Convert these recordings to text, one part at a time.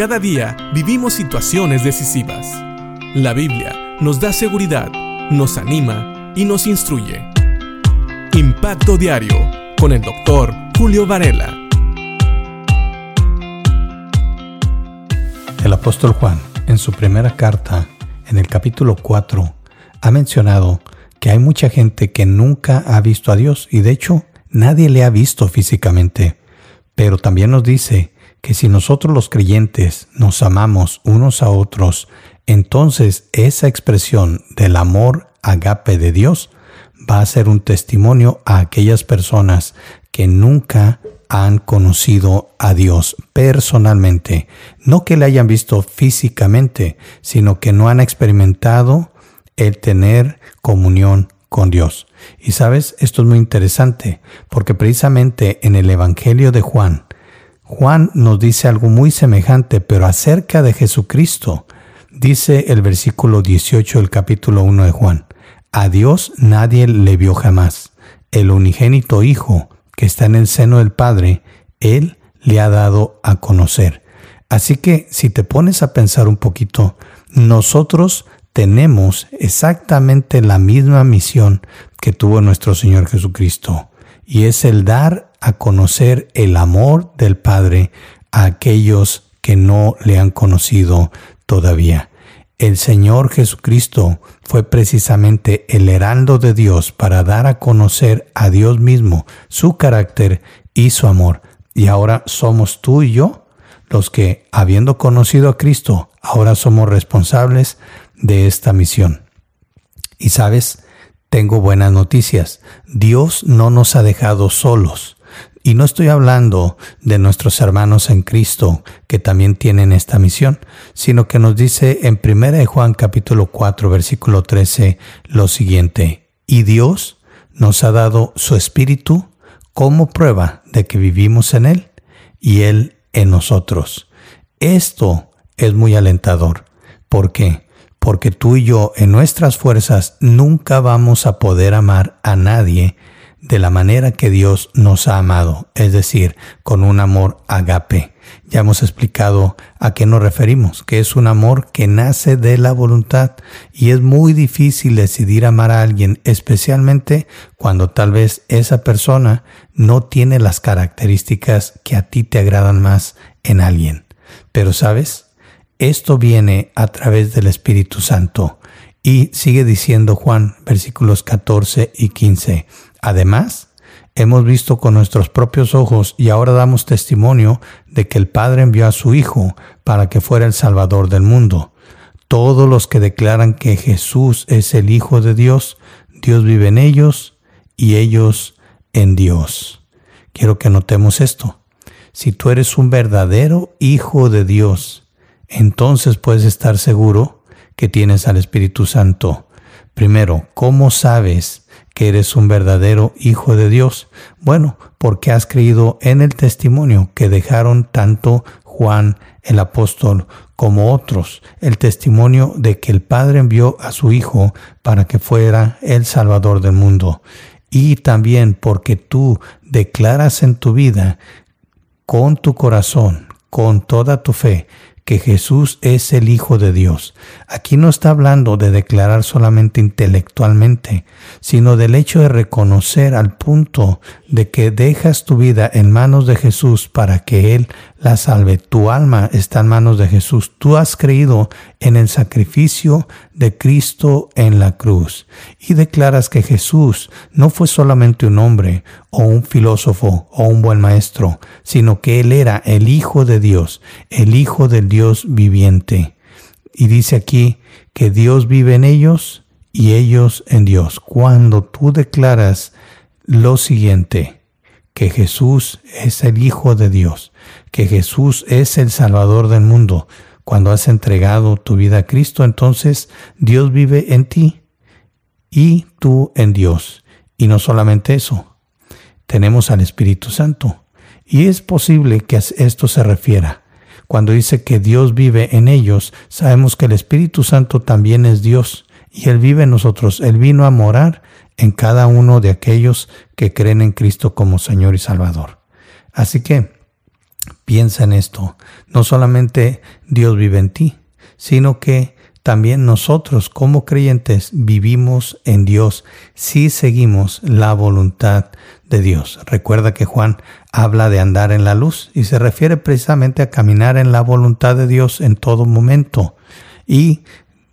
Cada día vivimos situaciones decisivas. La Biblia nos da seguridad, nos anima y nos instruye. Impacto Diario con el doctor Julio Varela. El apóstol Juan, en su primera carta, en el capítulo 4, ha mencionado que hay mucha gente que nunca ha visto a Dios y de hecho nadie le ha visto físicamente. Pero también nos dice que si nosotros los creyentes nos amamos unos a otros, entonces esa expresión del amor agape de Dios va a ser un testimonio a aquellas personas que nunca han conocido a Dios personalmente, no que le hayan visto físicamente, sino que no han experimentado el tener comunión con Dios. Y sabes, esto es muy interesante, porque precisamente en el Evangelio de Juan, Juan nos dice algo muy semejante, pero acerca de Jesucristo. Dice el versículo 18 del capítulo 1 de Juan, a Dios nadie le vio jamás. El unigénito Hijo que está en el seno del Padre, Él le ha dado a conocer. Así que si te pones a pensar un poquito, nosotros tenemos exactamente la misma misión que tuvo nuestro Señor Jesucristo, y es el dar a conocer el amor del Padre a aquellos que no le han conocido todavía. El Señor Jesucristo fue precisamente el heraldo de Dios para dar a conocer a Dios mismo, su carácter y su amor. Y ahora somos tú y yo los que, habiendo conocido a Cristo, ahora somos responsables de esta misión. Y sabes, tengo buenas noticias. Dios no nos ha dejado solos. Y no estoy hablando de nuestros hermanos en Cristo que también tienen esta misión, sino que nos dice en 1 Juan capítulo 4 versículo 13 lo siguiente, y Dios nos ha dado su espíritu como prueba de que vivimos en Él y Él en nosotros. Esto es muy alentador. ¿Por qué? Porque tú y yo en nuestras fuerzas nunca vamos a poder amar a nadie de la manera que Dios nos ha amado, es decir, con un amor agape. Ya hemos explicado a qué nos referimos, que es un amor que nace de la voluntad y es muy difícil decidir amar a alguien, especialmente cuando tal vez esa persona no tiene las características que a ti te agradan más en alguien. Pero sabes, esto viene a través del Espíritu Santo. Y sigue diciendo Juan, versículos 14 y 15. Además, hemos visto con nuestros propios ojos y ahora damos testimonio de que el Padre envió a su Hijo para que fuera el Salvador del mundo. Todos los que declaran que Jesús es el Hijo de Dios, Dios vive en ellos y ellos en Dios. Quiero que notemos esto. Si tú eres un verdadero Hijo de Dios, entonces puedes estar seguro que tienes al Espíritu Santo. Primero, ¿cómo sabes que eres un verdadero hijo de Dios? Bueno, porque has creído en el testimonio que dejaron tanto Juan el apóstol como otros, el testimonio de que el Padre envió a su Hijo para que fuera el Salvador del mundo. Y también porque tú declaras en tu vida con tu corazón, con toda tu fe, que Jesús es el Hijo de Dios. Aquí no está hablando de declarar solamente intelectualmente, sino del hecho de reconocer al punto de que dejas tu vida en manos de Jesús para que Él la salve. Tu alma está en manos de Jesús. Tú has creído en el sacrificio de Cristo en la cruz y declaras que Jesús no fue solamente un hombre o un filósofo o un buen maestro, sino que Él era el Hijo de Dios, el Hijo del Dios viviente. Y dice aquí que Dios vive en ellos y ellos en Dios. Cuando tú declaras lo siguiente, que Jesús es el Hijo de Dios, que Jesús es el Salvador del mundo. Cuando has entregado tu vida a Cristo, entonces Dios vive en ti y tú en Dios. Y no solamente eso, tenemos al Espíritu Santo. Y es posible que esto se refiera. Cuando dice que Dios vive en ellos, sabemos que el Espíritu Santo también es Dios y Él vive en nosotros. Él vino a morar en cada uno de aquellos que creen en Cristo como Señor y Salvador. Así que Piensa en esto. No solamente Dios vive en ti, sino que también nosotros como creyentes vivimos en Dios si seguimos la voluntad de Dios. Recuerda que Juan habla de andar en la luz y se refiere precisamente a caminar en la voluntad de Dios en todo momento. Y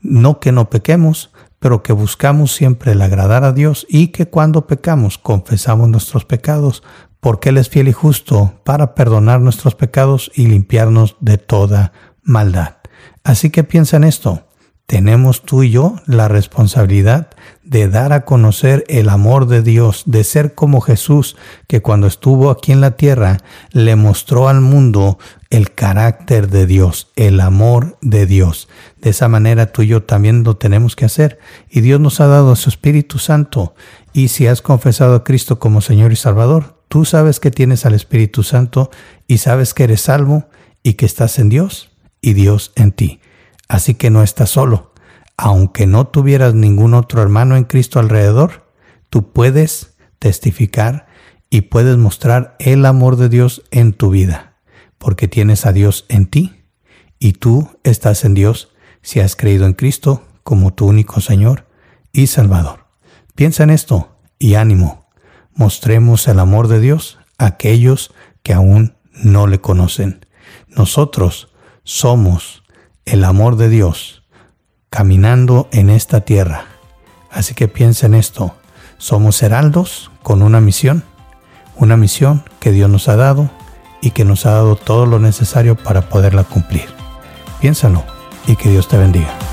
no que no pequemos, pero que buscamos siempre el agradar a Dios y que cuando pecamos confesamos nuestros pecados porque Él es fiel y justo para perdonar nuestros pecados y limpiarnos de toda maldad. Así que piensa en esto. Tenemos tú y yo la responsabilidad de dar a conocer el amor de Dios, de ser como Jesús, que cuando estuvo aquí en la tierra le mostró al mundo el carácter de Dios, el amor de Dios. De esa manera tú y yo también lo tenemos que hacer. Y Dios nos ha dado su Espíritu Santo. Y si has confesado a Cristo como Señor y Salvador, Tú sabes que tienes al Espíritu Santo y sabes que eres salvo y que estás en Dios y Dios en ti. Así que no estás solo. Aunque no tuvieras ningún otro hermano en Cristo alrededor, tú puedes testificar y puedes mostrar el amor de Dios en tu vida, porque tienes a Dios en ti y tú estás en Dios si has creído en Cristo como tu único Señor y Salvador. Piensa en esto y ánimo mostremos el amor de Dios a aquellos que aún no le conocen. Nosotros somos el amor de Dios caminando en esta tierra. Así que piensa en esto. Somos heraldos con una misión, una misión que Dios nos ha dado y que nos ha dado todo lo necesario para poderla cumplir. Piénsalo y que Dios te bendiga.